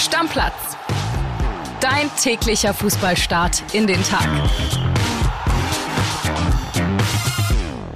Stammplatz. Dein täglicher Fußballstart in den Tag.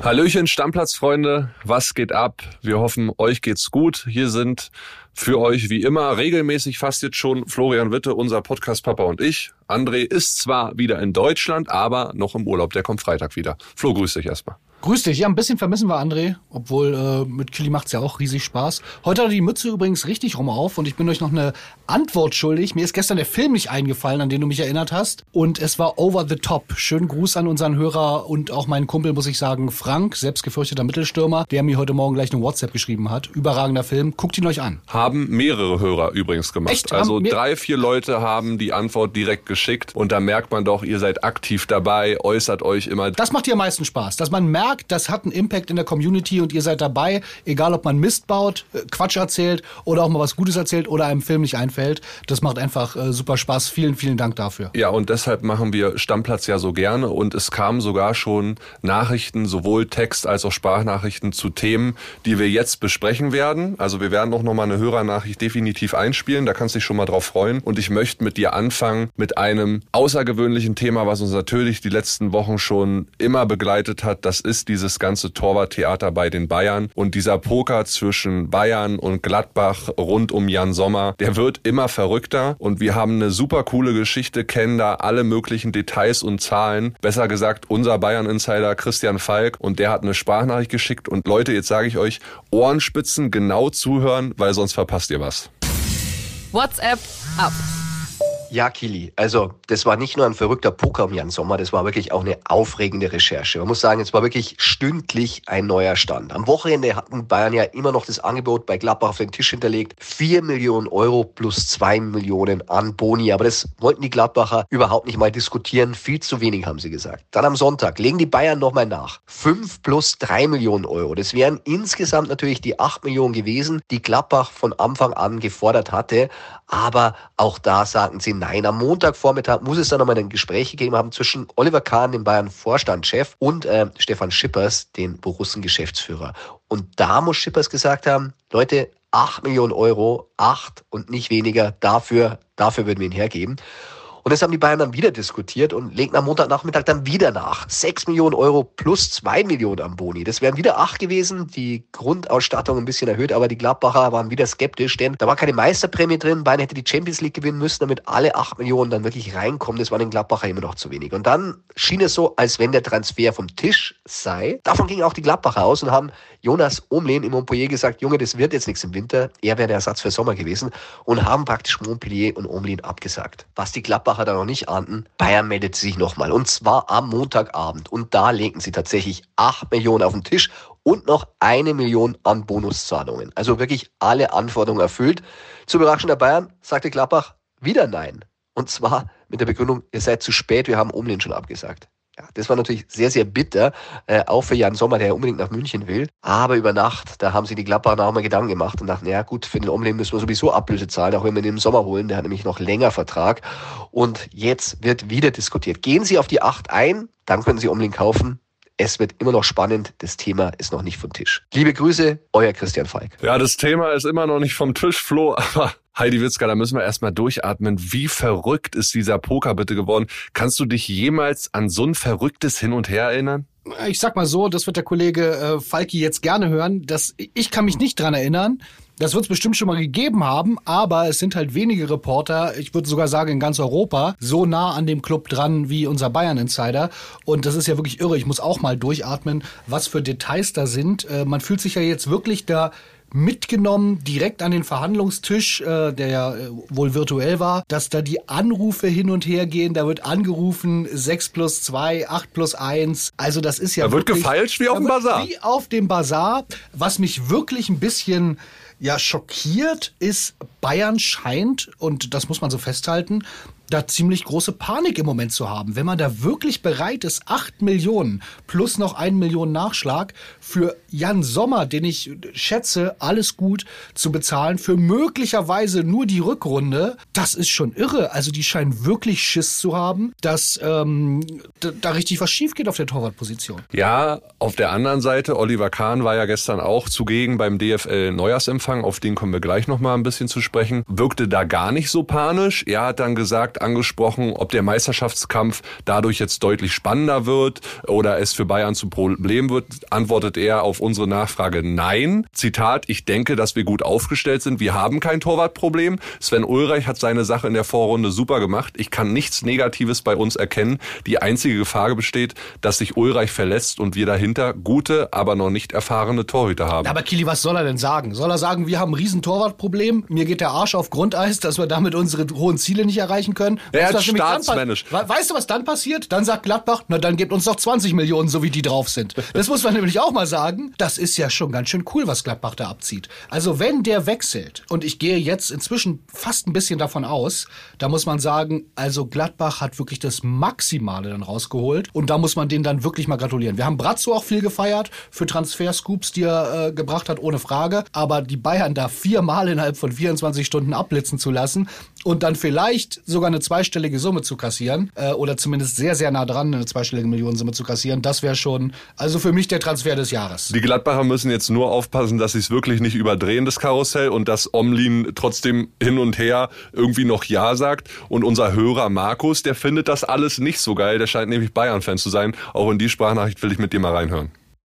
Hallöchen, Stammplatzfreunde, was geht ab? Wir hoffen, euch geht's gut. Hier sind für euch wie immer regelmäßig fast jetzt schon Florian Witte, unser Podcast-Papa und ich. André ist zwar wieder in Deutschland, aber noch im Urlaub. Der kommt Freitag wieder. Flo, grüß dich erstmal. Grüß dich. Ja, ein bisschen vermissen wir André, obwohl äh, mit Kili macht's ja auch riesig Spaß. Heute hat er die Mütze übrigens richtig rum auf und ich bin euch noch eine Antwort schuldig. Mir ist gestern der Film nicht eingefallen, an den du mich erinnert hast. Und es war over the top. Schönen Gruß an unseren Hörer und auch meinen Kumpel, muss ich sagen, Frank, selbstgefürchteter Mittelstürmer, der mir heute Morgen gleich eine WhatsApp geschrieben hat. Überragender Film. Guckt ihn euch an. Haben mehrere Hörer übrigens gemacht. Echt? Also drei, vier Leute haben die Antwort direkt geschickt und da merkt man doch, ihr seid aktiv dabei, äußert euch immer. Das macht dir am meisten Spaß, dass man merkt, das hat einen Impact in der Community und ihr seid dabei, egal ob man Mist baut, äh, Quatsch erzählt oder auch mal was Gutes erzählt oder einem Film nicht einfällt. Das macht einfach äh, super Spaß. Vielen, vielen Dank dafür. Ja, und deshalb machen wir Stammplatz ja so gerne und es kamen sogar schon Nachrichten, sowohl Text als auch Sprachnachrichten zu Themen, die wir jetzt besprechen werden. Also wir werden auch nochmal eine Hörernachricht definitiv einspielen, da kannst du dich schon mal drauf freuen. Und ich möchte mit dir anfangen mit einem außergewöhnlichen Thema, was uns natürlich die letzten Wochen schon immer begleitet hat. Das ist dieses ganze Torwarttheater bei den Bayern und dieser Poker zwischen Bayern und Gladbach rund um Jan Sommer, der wird immer verrückter und wir haben eine super coole Geschichte, kennen da alle möglichen Details und Zahlen. Besser gesagt, unser Bayern-Insider Christian Falk und der hat eine Sprachnachricht geschickt und Leute, jetzt sage ich euch, Ohrenspitzen genau zuhören, weil sonst verpasst ihr was. WhatsApp ab. Ja, Kili, also das war nicht nur ein verrückter Poker um Jan Sommer, das war wirklich auch eine aufregende Recherche. Man muss sagen, es war wirklich stündlich ein neuer Stand. Am Wochenende hatten Bayern ja immer noch das Angebot bei Gladbach auf den Tisch hinterlegt. 4 Millionen Euro plus 2 Millionen an Boni. Aber das wollten die Gladbacher überhaupt nicht mal diskutieren. Viel zu wenig, haben sie gesagt. Dann am Sonntag legen die Bayern nochmal nach. 5 plus 3 Millionen Euro. Das wären insgesamt natürlich die 8 Millionen gewesen, die Gladbach von Anfang an gefordert hatte. Aber auch da sagten sie nein. Am Montagvormittag muss es dann nochmal ein Gespräch gegeben haben zwischen Oliver Kahn, dem Bayern-Vorstandschef, und äh, Stefan Schippers, den Borussen-Geschäftsführer. Und da muss Schippers gesagt haben, Leute, 8 Millionen Euro, 8 und nicht weniger, dafür, dafür würden wir ihn hergeben. Und das haben die Bayern dann wieder diskutiert und legten am Montagnachmittag dann wieder nach. 6 Millionen Euro plus 2 Millionen am Boni. Das wären wieder 8 gewesen, die Grundausstattung ein bisschen erhöht, aber die Gladbacher waren wieder skeptisch, denn da war keine Meisterprämie drin. Bayern hätte die Champions League gewinnen müssen, damit alle 8 Millionen dann wirklich reinkommen. Das war den Gladbacher immer noch zu wenig. Und dann schien es so, als wenn der Transfer vom Tisch sei. Davon gingen auch die Gladbacher aus und haben Jonas Omlehn im Montpellier gesagt, Junge, das wird jetzt nichts im Winter. Er wäre der Ersatz für Sommer gewesen und haben praktisch Montpellier und Omlehn abgesagt. Was die Gladbacher da noch nicht ahnten, Bayern meldet sich nochmal und zwar am Montagabend und da legten sie tatsächlich 8 Millionen auf den Tisch und noch eine Million an Bonuszahlungen. Also wirklich alle Anforderungen erfüllt. Zur Überraschung der Bayern sagte Gladbach wieder nein. Und zwar mit der Begründung, ihr seid zu spät, wir haben Omlin schon abgesagt. Ja, das war natürlich sehr, sehr bitter, äh, auch für Jan Sommer, der ja unbedingt nach München will. Aber über Nacht, da haben sich die Gladbacher auch mal Gedanken gemacht und dachten, ja gut, für den Omlin müssen wir sowieso Ablöse zahlen, auch wenn wir ihn im Sommer holen. Der hat nämlich noch länger Vertrag. Und jetzt wird wieder diskutiert. Gehen Sie auf die 8 ein, dann können Sie Omlin kaufen. Es wird immer noch spannend. Das Thema ist noch nicht vom Tisch. Liebe Grüße, euer Christian Falk. Ja, das Thema ist immer noch nicht vom Tisch, Flo, aber Heidi Witzka, da müssen wir erstmal durchatmen. Wie verrückt ist dieser Poker bitte geworden? Kannst du dich jemals an so ein verrücktes Hin und Her erinnern? Ich sag mal so, das wird der Kollege äh, Falki jetzt gerne hören. dass ich kann mich nicht dran erinnern. Das wird es bestimmt schon mal gegeben haben, aber es sind halt wenige Reporter, ich würde sogar sagen in ganz Europa, so nah an dem Club dran wie unser Bayern Insider. Und das ist ja wirklich irre. Ich muss auch mal durchatmen, was für Details da sind. Äh, man fühlt sich ja jetzt wirklich da mitgenommen, direkt an den Verhandlungstisch, äh, der ja äh, wohl virtuell war, dass da die Anrufe hin und her gehen. Da wird angerufen 6 plus 2, 8 plus 1. Also das ist ja Da wird wirklich, gefeilscht wie auf dem wird- Bazar. Wie auf dem Bazar. Was mich wirklich ein bisschen ja schockiert ist, Bayern scheint, und das muss man so festhalten, da ziemlich große Panik im Moment zu haben. Wenn man da wirklich bereit ist, acht Millionen plus noch ein Million Nachschlag für Jan Sommer, den ich schätze, alles gut zu bezahlen, für möglicherweise nur die Rückrunde, das ist schon irre. Also die scheinen wirklich Schiss zu haben, dass ähm, da, richtig was schief geht auf der Torwartposition. Ja, auf der anderen Seite, Oliver Kahn war ja gestern auch zugegen beim DFL Neujahrsempfang, auf den kommen wir gleich noch mal ein bisschen zu sprechen, wirkte da gar nicht so panisch. Er hat dann gesagt, angesprochen, ob der Meisterschaftskampf dadurch jetzt deutlich spannender wird oder es für Bayern zu Problem wird, antwortet er auf unsere Nachfrage nein. Zitat, ich denke, dass wir gut aufgestellt sind. Wir haben kein Torwartproblem. Sven Ulreich hat seine Sache in der Vorrunde super gemacht. Ich kann nichts Negatives bei uns erkennen. Die einzige Gefahr besteht, dass sich Ulreich verletzt und wir dahinter gute, aber noch nicht erfahrene Torhüter haben. Aber Kili, was soll er denn sagen? Soll er sagen, wir haben ein riesen Torwartproblem, mir geht der Arsch auf Grundeis, dass wir damit unsere hohen Ziele nicht erreichen können? Er hat staatsmännisch. Weißt du, was dann passiert? Dann sagt Gladbach, na dann gebt uns doch 20 Millionen, so wie die drauf sind. Das muss man nämlich auch mal sagen. Das ist ja schon ganz schön cool, was Gladbach da abzieht. Also wenn der wechselt, und ich gehe jetzt inzwischen fast ein bisschen davon aus, da muss man sagen, also Gladbach hat wirklich das Maximale dann rausgeholt. Und da muss man denen dann wirklich mal gratulieren. Wir haben Brazzo auch viel gefeiert für Transferscoops, die er äh, gebracht hat, ohne Frage. Aber die Bayern da viermal innerhalb von 24 Stunden abblitzen zu lassen und dann vielleicht sogar eine zweistellige Summe zu kassieren äh, oder zumindest sehr, sehr nah dran eine zweistellige Millionensumme zu kassieren, das wäre schon, also für mich der Transfer des Jahres. Die Gladbacher müssen jetzt nur aufpassen, dass sie es wirklich nicht überdrehen, das Karussell, und dass Omlin trotzdem hin und her irgendwie noch Ja sagt. Und unser Hörer Markus, der findet das alles nicht so geil. Der scheint nämlich Bayern-Fan zu sein. Auch in die Sprachnachricht will ich mit dir mal reinhören.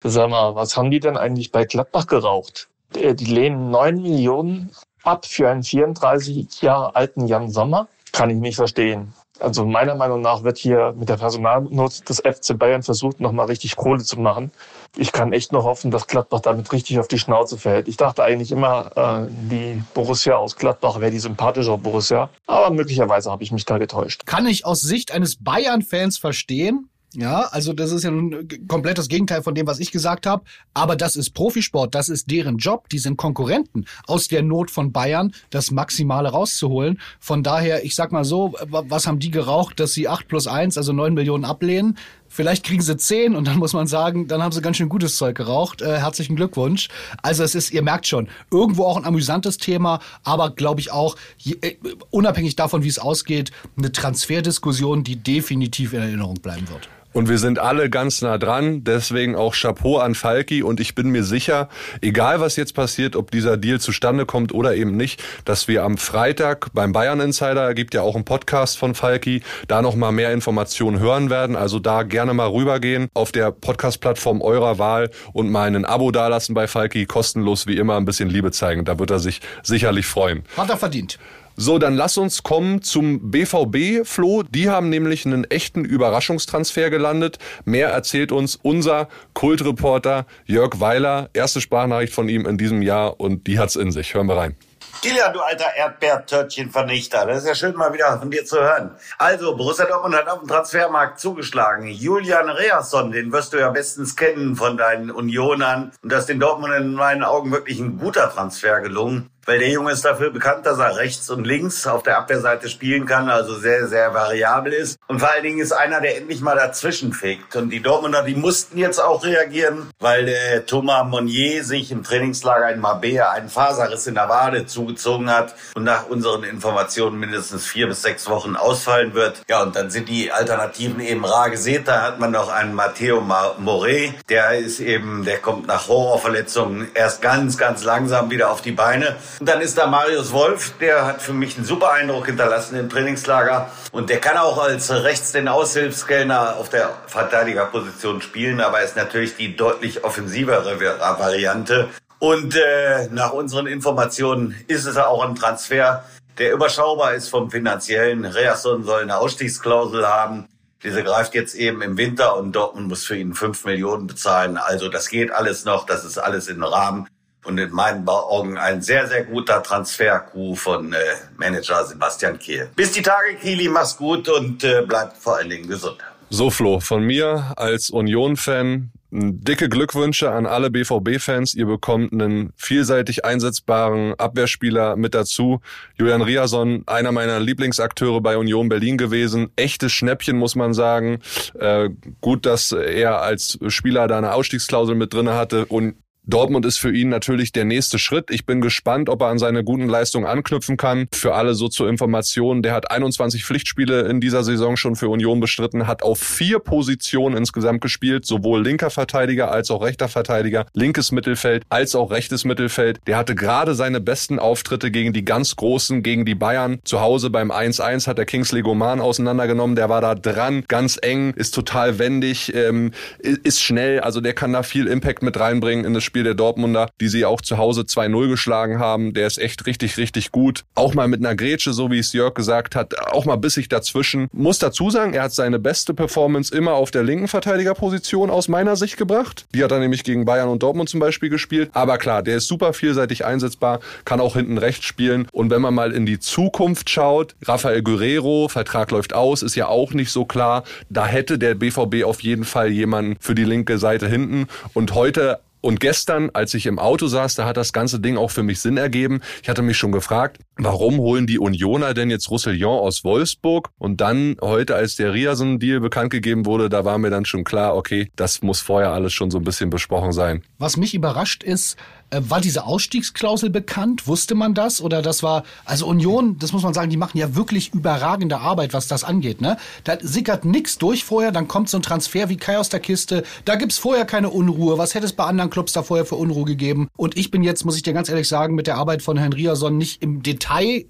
Sag mal, was haben die denn eigentlich bei Gladbach geraucht? Die lehnen 9 Millionen ab für einen 34 Jahre alten Jan Sommer. Kann ich nicht verstehen. Also meiner Meinung nach wird hier mit der Personalnot des FC Bayern versucht, nochmal richtig Kohle zu machen. Ich kann echt nur hoffen, dass Gladbach damit richtig auf die Schnauze fällt. Ich dachte eigentlich immer, äh, die Borussia aus Gladbach wäre die sympathische Borussia. Aber möglicherweise habe ich mich da getäuscht. Kann ich aus Sicht eines Bayern-Fans verstehen. Ja, also das ist ja ein komplettes Gegenteil von dem, was ich gesagt habe. Aber das ist Profisport, das ist deren Job. Die sind Konkurrenten aus der Not von Bayern, das Maximale rauszuholen. Von daher, ich sag mal so, was haben die geraucht, dass sie acht plus eins, also neun Millionen ablehnen? Vielleicht kriegen sie zehn und dann muss man sagen, dann haben sie ganz schön gutes Zeug geraucht. Äh, herzlichen Glückwunsch. Also es ist, ihr merkt schon, irgendwo auch ein amüsantes Thema, aber glaube ich auch, je, äh, unabhängig davon, wie es ausgeht, eine Transferdiskussion, die definitiv in Erinnerung bleiben wird. Und wir sind alle ganz nah dran, deswegen auch Chapeau an Falki und ich bin mir sicher, egal was jetzt passiert, ob dieser Deal zustande kommt oder eben nicht, dass wir am Freitag beim Bayern Insider, gibt ja auch einen Podcast von Falki, da noch mal mehr Informationen hören werden. Also da gerne mal rübergehen auf der Podcast-Plattform eurer Wahl und mal ein Abo dalassen bei Falki, kostenlos wie immer ein bisschen Liebe zeigen. Da wird er sich sicherlich freuen. Hat er verdient. So, dann lass uns kommen zum BVB, Flo. Die haben nämlich einen echten Überraschungstransfer gelandet. Mehr erzählt uns unser Kultreporter Jörg Weiler. Erste Sprachnachricht von ihm in diesem Jahr und die hat's in sich. Hören wir rein. Kilian, du alter Erdbeertörtchenvernichter. Das ist ja schön, mal wieder von dir zu hören. Also, Borussia Dortmund hat auf dem Transfermarkt zugeschlagen. Julian Reasson, den wirst du ja bestens kennen von deinen Unionern. Und das ist den Dortmund in meinen Augen wirklich ein guter Transfer gelungen weil der Junge ist dafür bekannt, dass er rechts und links auf der Abwehrseite spielen kann, also sehr, sehr variabel ist. Und vor allen Dingen ist einer, der endlich mal dazwischen fegt. Und die Dortmunder, die mussten jetzt auch reagieren, weil der Thomas Monnier sich im Trainingslager in Mabea einen Faserriss in der Wade zugezogen hat und nach unseren Informationen mindestens vier bis sechs Wochen ausfallen wird. Ja, und dann sind die Alternativen eben rar gesät. Da hat man noch einen Matteo Moret, der ist eben, der kommt nach Horrorverletzungen erst ganz, ganz langsam wieder auf die Beine. Und dann ist da Marius Wolf, der hat für mich einen super Eindruck hinterlassen im Trainingslager. Und der kann auch als rechts den Aushilfskellner auf der Verteidigerposition spielen, aber ist natürlich die deutlich offensivere Variante. Und äh, nach unseren Informationen ist es auch ein Transfer, der überschaubar ist vom finanziellen. Reasson soll eine Ausstiegsklausel haben. Diese greift jetzt eben im Winter und Dortmund muss für ihn fünf Millionen bezahlen. Also das geht alles noch, das ist alles im Rahmen und in meinen Augen ein sehr, sehr guter Transfer-Coup von äh, Manager Sebastian Kehl. Bis die Tage, Kili, mach's gut und äh, bleibt vor allen Dingen gesund. So, Flo, von mir als Union-Fan Dicke Glückwünsche an alle BVB-Fans. Ihr bekommt einen vielseitig einsetzbaren Abwehrspieler mit dazu. Julian Riason, einer meiner Lieblingsakteure bei Union Berlin gewesen. Echtes Schnäppchen, muss man sagen. Äh, gut, dass er als Spieler da eine Ausstiegsklausel mit drinne hatte und Dortmund ist für ihn natürlich der nächste Schritt. Ich bin gespannt, ob er an seine guten Leistungen anknüpfen kann. Für alle so zur Information, der hat 21 Pflichtspiele in dieser Saison schon für Union bestritten, hat auf vier Positionen insgesamt gespielt, sowohl linker Verteidiger als auch rechter Verteidiger, linkes Mittelfeld als auch rechtes Mittelfeld. Der hatte gerade seine besten Auftritte gegen die ganz Großen, gegen die Bayern. Zu Hause beim 1-1 hat er Kingsley Goman auseinandergenommen. Der war da dran, ganz eng, ist total wendig, ähm, ist schnell. Also der kann da viel Impact mit reinbringen in das Spiel Spiel der Dortmunder, die sie auch zu Hause 2-0 geschlagen haben. Der ist echt richtig, richtig gut. Auch mal mit einer Grätsche, so wie es Jörg gesagt hat, auch mal bissig dazwischen. Muss dazu sagen, er hat seine beste Performance immer auf der linken Verteidigerposition aus meiner Sicht gebracht. Die hat er nämlich gegen Bayern und Dortmund zum Beispiel gespielt. Aber klar, der ist super vielseitig einsetzbar, kann auch hinten rechts spielen. Und wenn man mal in die Zukunft schaut, Rafael Guerrero, Vertrag läuft aus, ist ja auch nicht so klar. Da hätte der BVB auf jeden Fall jemanden für die linke Seite hinten. Und heute und gestern, als ich im Auto saß, da hat das ganze Ding auch für mich Sinn ergeben. Ich hatte mich schon gefragt, warum holen die Unioner denn jetzt Roussillon aus Wolfsburg? Und dann heute, als der Riasen-Deal bekannt gegeben wurde, da war mir dann schon klar, okay, das muss vorher alles schon so ein bisschen besprochen sein. Was mich überrascht ist, äh, war diese Ausstiegsklausel bekannt? Wusste man das? Oder das war, also Union, das muss man sagen, die machen ja wirklich überragende Arbeit, was das angeht. Ne? Da sickert nix durch vorher, dann kommt so ein Transfer wie Kai aus der Kiste. Da gibt's vorher keine Unruhe. Was hätte es bei anderen Clubs da vorher für Unruhe gegeben? Und ich bin jetzt, muss ich dir ganz ehrlich sagen, mit der Arbeit von Herrn Riason nicht im Detail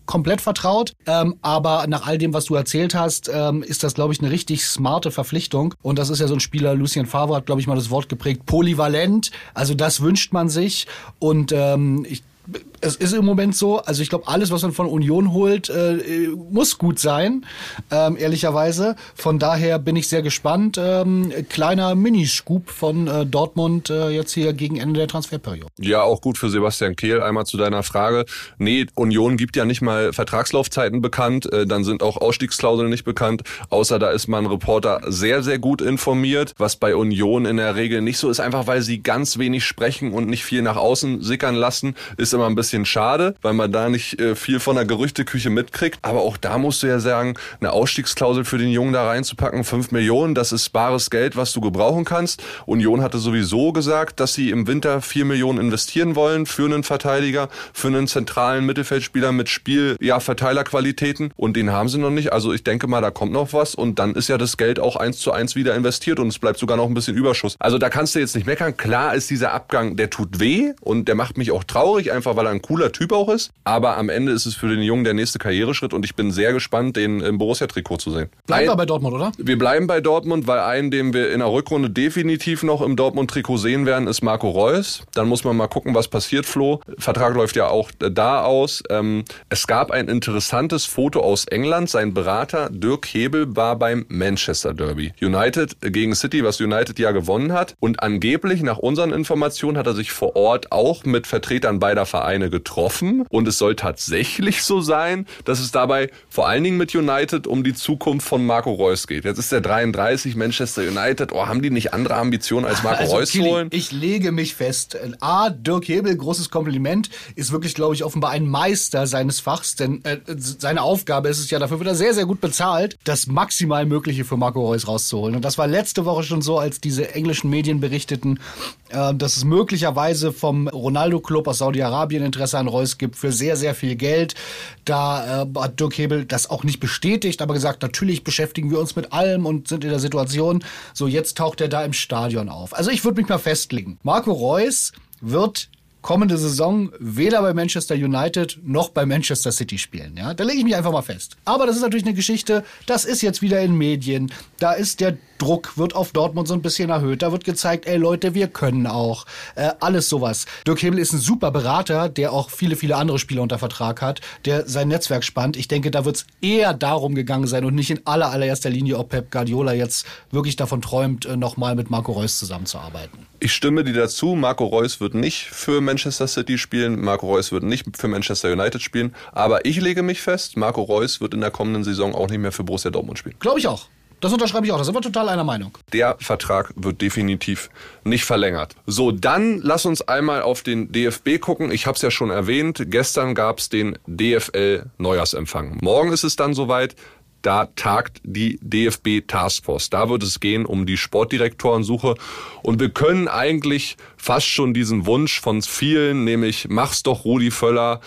komplett vertraut. Ähm, aber nach all dem, was du erzählt hast, ähm, ist das, glaube ich, eine richtig smarte Verpflichtung. Und das ist ja so ein Spieler, Lucien Favre hat, glaube ich, mal das Wort geprägt, polyvalent. Also das wünscht man sich. Und ähm, ich es ist im Moment so, also ich glaube, alles, was man von Union holt, äh, muss gut sein, ähm, ehrlicherweise. Von daher bin ich sehr gespannt. Ähm, kleiner Miniscoop von äh, Dortmund äh, jetzt hier gegen Ende der Transferperiode. Ja, auch gut für Sebastian Kehl. Einmal zu deiner Frage. Nee, Union gibt ja nicht mal Vertragslaufzeiten bekannt, äh, dann sind auch Ausstiegsklauseln nicht bekannt, außer da ist man Reporter sehr, sehr gut informiert, was bei Union in der Regel nicht so ist, einfach weil sie ganz wenig sprechen und nicht viel nach außen sickern lassen, ist immer ein bisschen bisschen schade, weil man da nicht äh, viel von der Gerüchteküche mitkriegt. Aber auch da musst du ja sagen, eine Ausstiegsklausel für den Jungen da reinzupacken, 5 Millionen, das ist bares Geld, was du gebrauchen kannst. Union hatte sowieso gesagt, dass sie im Winter 4 Millionen investieren wollen für einen Verteidiger, für einen zentralen Mittelfeldspieler mit Spiel, ja, Verteilerqualitäten. Und den haben sie noch nicht. Also ich denke mal, da kommt noch was. Und dann ist ja das Geld auch eins zu eins wieder investiert und es bleibt sogar noch ein bisschen Überschuss. Also da kannst du jetzt nicht meckern. Klar ist dieser Abgang, der tut weh und der macht mich auch traurig, einfach weil er ein cooler Typ auch ist. Aber am Ende ist es für den Jungen der nächste Karriereschritt und ich bin sehr gespannt, den im Borussia-Trikot zu sehen. Bleiben wir bei Dortmund, oder? Wir bleiben bei Dortmund, weil einen, den wir in der Rückrunde definitiv noch im Dortmund-Trikot sehen werden, ist Marco Reus. Dann muss man mal gucken, was passiert, Flo. Vertrag läuft ja auch da aus. Ähm, es gab ein interessantes Foto aus England. Sein Berater Dirk Hebel war beim Manchester Derby. United gegen City, was United ja gewonnen hat. Und angeblich, nach unseren Informationen, hat er sich vor Ort auch mit Vertretern beider Vereine getroffen und es soll tatsächlich so sein, dass es dabei vor allen Dingen mit United um die Zukunft von Marco Reus geht. Jetzt ist der 33 Manchester United. Oh, haben die nicht andere Ambitionen als Marco also, Reus Kili, holen? Ich lege mich fest. A, Dirk Hebel, großes Kompliment, ist wirklich, glaube ich, offenbar ein Meister seines Fachs, denn äh, seine Aufgabe ist es ja, dafür wird er sehr, sehr gut bezahlt, das maximal Mögliche für Marco Reus rauszuholen. Und das war letzte Woche schon so, als diese englischen Medien berichteten, dass es möglicherweise vom Ronaldo-Club aus Saudi-Arabien Interesse Interesse an Reus gibt für sehr, sehr viel Geld. Da äh, hat Dirk Hebel das auch nicht bestätigt, aber gesagt, natürlich beschäftigen wir uns mit allem und sind in der Situation. So, jetzt taucht er da im Stadion auf. Also ich würde mich mal festlegen. Marco Reus wird kommende Saison weder bei Manchester United noch bei Manchester City spielen. Ja, da lege ich mich einfach mal fest. Aber das ist natürlich eine Geschichte, das ist jetzt wieder in Medien. Da ist der Druck wird auf Dortmund so ein bisschen erhöht. Da wird gezeigt, ey Leute, wir können auch. Äh, alles sowas. Dirk Hebel ist ein super Berater, der auch viele, viele andere Spieler unter Vertrag hat, der sein Netzwerk spannt. Ich denke, da wird es eher darum gegangen sein und nicht in aller, allererster Linie, ob Pep Guardiola jetzt wirklich davon träumt, äh, nochmal mit Marco Reus zusammenzuarbeiten. Ich stimme dir dazu. Marco Reus wird nicht für Manchester City spielen. Marco Reus wird nicht für Manchester United spielen. Aber ich lege mich fest, Marco Reus wird in der kommenden Saison auch nicht mehr für Borussia Dortmund spielen. Glaube ich auch. Das unterschreibe ich auch. Da sind wir total einer Meinung. Der Vertrag wird definitiv nicht verlängert. So, dann lass uns einmal auf den DFB gucken. Ich habe es ja schon erwähnt. Gestern gab es den DFL Neujahrsempfang. Morgen ist es dann soweit. Da tagt die DFB Taskforce. Da wird es gehen um die Sportdirektorensuche. Und wir können eigentlich fast schon diesen Wunsch von vielen, nämlich mach's doch Rudi Völler,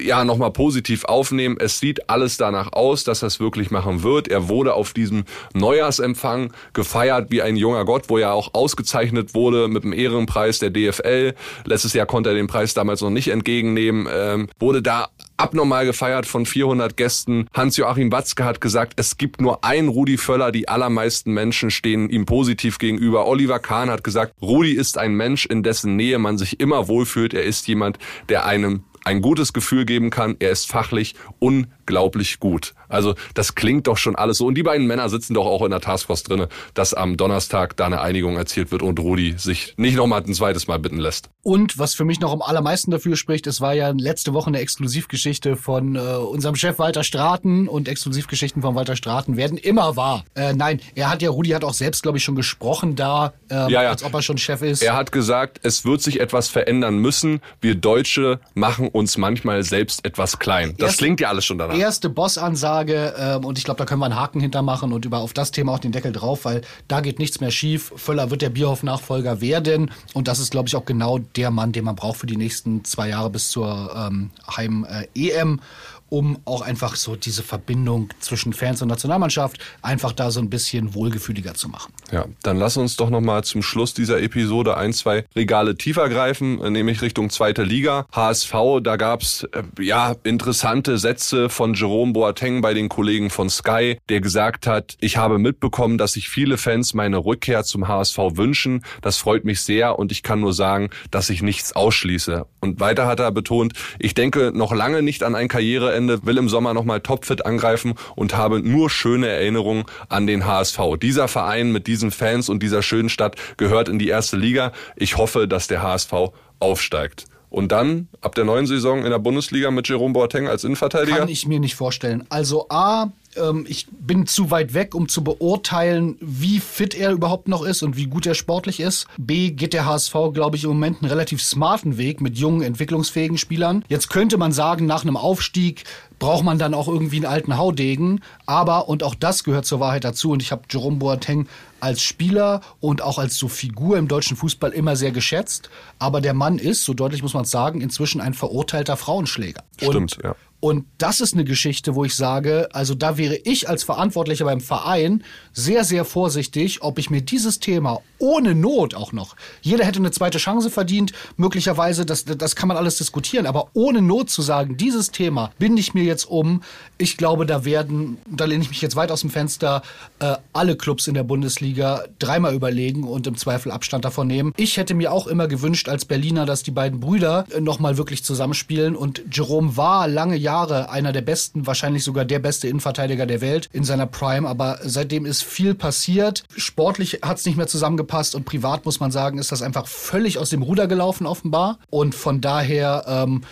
ja, nochmal positiv aufnehmen. Es sieht alles danach aus, dass er es wirklich machen wird. Er wurde auf diesem Neujahrsempfang gefeiert wie ein junger Gott, wo er auch ausgezeichnet wurde mit dem Ehrenpreis der DFL. Letztes Jahr konnte er den Preis damals noch nicht entgegennehmen. Ähm, wurde da abnormal gefeiert von 400 Gästen. Hans-Joachim Watzke hat gesagt, es gibt nur ein Rudi Völler, die allermeisten Menschen stehen ihm positiv gegenüber. Oliver Kahn hat gesagt, Rudi ist ein Mensch, in dessen Nähe man sich immer wohlfühlt. Er ist jemand, der einem ein gutes Gefühl geben kann. Er ist fachlich unglaublich gut. Also das klingt doch schon alles so. Und die beiden Männer sitzen doch auch in der Taskforce drinne, dass am Donnerstag da eine Einigung erzielt wird und Rudi sich nicht nochmal ein zweites Mal bitten lässt. Und was für mich noch am allermeisten dafür spricht, es war ja letzte Woche eine Exklusivgeschichte von äh, unserem Chef Walter Straten und Exklusivgeschichten von Walter Straten werden immer wahr. Äh, nein, er hat ja, Rudi hat auch selbst, glaube ich, schon gesprochen da, äh, ja, ja. als ob er schon Chef ist. Er hat gesagt, es wird sich etwas verändern müssen. Wir Deutsche machen uns manchmal selbst etwas klein. Das Erst, klingt ja alles schon danach. Erste Bossansage ähm, und ich glaube, da können wir einen Haken hintermachen und über auf das Thema auch den Deckel drauf, weil da geht nichts mehr schief. Völler wird der Bierhoff-Nachfolger werden und das ist, glaube ich, auch genau der Mann, den man braucht für die nächsten zwei Jahre bis zur ähm, Heim-EM. Äh, um auch einfach so diese Verbindung zwischen Fans und Nationalmannschaft einfach da so ein bisschen wohlgefühliger zu machen. Ja, dann lass uns doch nochmal zum Schluss dieser Episode ein, zwei Regale tiefer greifen, nämlich Richtung zweite Liga. HSV, da gab's äh, ja interessante Sätze von Jerome Boateng bei den Kollegen von Sky, der gesagt hat, ich habe mitbekommen, dass sich viele Fans meine Rückkehr zum HSV wünschen. Das freut mich sehr und ich kann nur sagen, dass ich nichts ausschließe. Und weiter hat er betont, ich denke noch lange nicht an ein Karriere Wochenende, will im Sommer nochmal topfit angreifen und habe nur schöne Erinnerungen an den HSV. Dieser Verein mit diesen Fans und dieser schönen Stadt gehört in die erste Liga. Ich hoffe, dass der HSV aufsteigt. Und dann ab der neuen Saison in der Bundesliga mit Jerome Boateng als Innenverteidiger? Kann ich mir nicht vorstellen. Also A, ähm, ich bin zu weit weg, um zu beurteilen, wie fit er überhaupt noch ist und wie gut er sportlich ist. B geht der HSV, glaube ich, im Moment einen relativ smarten Weg mit jungen, entwicklungsfähigen Spielern. Jetzt könnte man sagen, nach einem Aufstieg braucht man dann auch irgendwie einen alten Haudegen. Aber, und auch das gehört zur Wahrheit dazu, und ich habe Jerome Boateng als Spieler und auch als so Figur im deutschen Fußball immer sehr geschätzt. Aber der Mann ist, so deutlich muss man es sagen, inzwischen ein verurteilter Frauenschläger. Stimmt, und ja. Und das ist eine Geschichte, wo ich sage, also da wäre ich als Verantwortlicher beim Verein sehr, sehr vorsichtig, ob ich mir dieses Thema ohne Not auch noch, jeder hätte eine zweite Chance verdient, möglicherweise, das, das kann man alles diskutieren, aber ohne Not zu sagen, dieses Thema binde ich mir jetzt um, ich glaube, da werden, da lehne ich mich jetzt weit aus dem Fenster, äh, alle Clubs in der Bundesliga dreimal überlegen und im Zweifel Abstand davon nehmen. Ich hätte mir auch immer gewünscht als Berliner, dass die beiden Brüder äh, nochmal wirklich zusammenspielen und Jerome war lange Jahre einer der besten, wahrscheinlich sogar der beste Innenverteidiger der Welt in seiner Prime. Aber seitdem ist viel passiert. Sportlich hat es nicht mehr zusammengepasst und privat muss man sagen, ist das einfach völlig aus dem Ruder gelaufen offenbar. Und von daher ähm,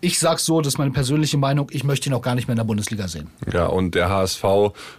ich sag so, das ist meine persönliche Meinung, ich möchte ihn auch gar nicht mehr in der Bundesliga sehen. Ja, und der HSV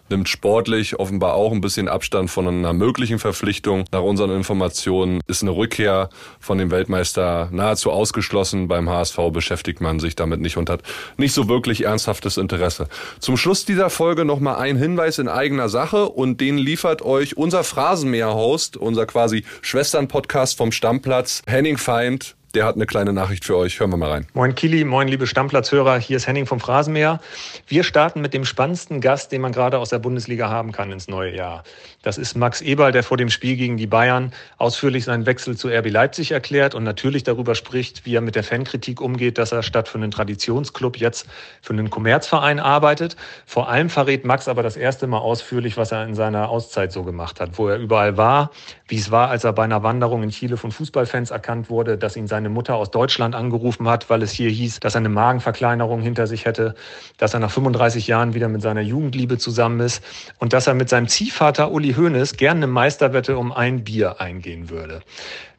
nimmt sportlich offenbar auch ein bisschen Abstand von einer möglichen Verpflichtung. Nach unseren Informationen ist eine Rückkehr von dem Weltmeister nahezu ausgeschlossen. Beim HSV beschäftigt man sich damit nicht und hat nicht so wirklich ernsthaftes Interesse. Zum Schluss dieser Folge nochmal ein Hinweis in eigener Sache und den liefert euch unser Phrasenmäher-Host, unser quasi Schwestern-Podcast vom Stammplatz, Henning Feind der hat eine kleine Nachricht für euch. Hören wir mal rein. Moin Kili, moin liebe Stammplatzhörer. Hier ist Henning vom Phrasenmäher. Wir starten mit dem spannendsten Gast, den man gerade aus der Bundesliga haben kann ins neue Jahr. Das ist Max Eberl, der vor dem Spiel gegen die Bayern ausführlich seinen Wechsel zu RB Leipzig erklärt und natürlich darüber spricht, wie er mit der Fankritik umgeht, dass er statt für einen Traditionsclub jetzt für einen Kommerzverein arbeitet. Vor allem verrät Max aber das erste Mal ausführlich, was er in seiner Auszeit so gemacht hat, wo er überall war, wie es war, als er bei einer Wanderung in Chile von Fußballfans erkannt wurde, dass ihn seine Mutter aus Deutschland angerufen hat, weil es hier hieß, dass er eine Magenverkleinerung hinter sich hätte, dass er nach 35 Jahren wieder mit seiner Jugendliebe zusammen ist und dass er mit seinem Ziehvater Uli Hoeneß gerne eine Meisterwette um ein Bier eingehen würde.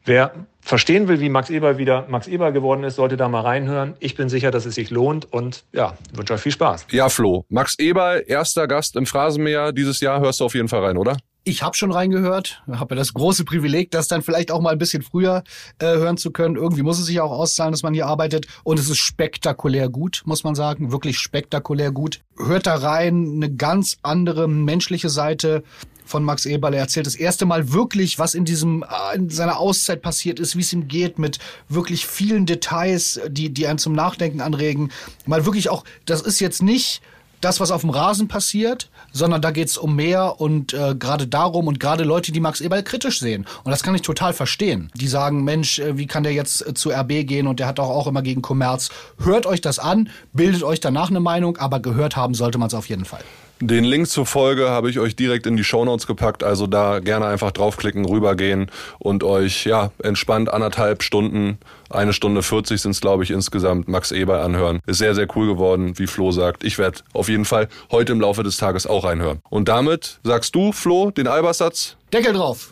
Wer verstehen will, wie Max Eber wieder Max Eber geworden ist, sollte da mal reinhören. Ich bin sicher, dass es sich lohnt und ja, wünsche euch viel Spaß. Ja, Flo. Max Eber, erster Gast im Phrasenmäher dieses Jahr, hörst du auf jeden Fall rein, oder? Ich habe schon reingehört, habe ja das große Privileg, das dann vielleicht auch mal ein bisschen früher äh, hören zu können. Irgendwie muss es sich auch auszahlen, dass man hier arbeitet. Und es ist spektakulär gut, muss man sagen. Wirklich spektakulär gut. Hört da rein, eine ganz andere menschliche Seite von Max Eberle. Er erzählt das erste Mal wirklich, was in diesem, äh, in seiner Auszeit passiert ist, wie es ihm geht, mit wirklich vielen Details, die, die einen zum Nachdenken anregen. Mal wirklich auch, das ist jetzt nicht das, was auf dem Rasen passiert, sondern da geht's um mehr und äh, gerade darum und gerade Leute, die Max Eberl kritisch sehen. Und das kann ich total verstehen. Die sagen, Mensch, äh, wie kann der jetzt äh, zu RB gehen und der hat doch auch immer gegen Kommerz. Hört euch das an, bildet euch danach eine Meinung, aber gehört haben sollte man es auf jeden Fall. Den Link zur Folge habe ich euch direkt in die Shownotes gepackt, also da gerne einfach draufklicken, rübergehen und euch ja entspannt anderthalb Stunden, eine Stunde 40 sind es glaube ich insgesamt, Max Eber anhören. Ist sehr, sehr cool geworden, wie Flo sagt. Ich werde auf jeden Fall heute im Laufe des Tages auch reinhören. Und damit sagst du, Flo, den Albersatz? Deckel drauf!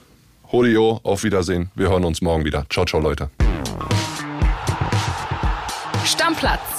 Holio, auf Wiedersehen. Wir hören uns morgen wieder. Ciao, ciao, Leute. Stammplatz.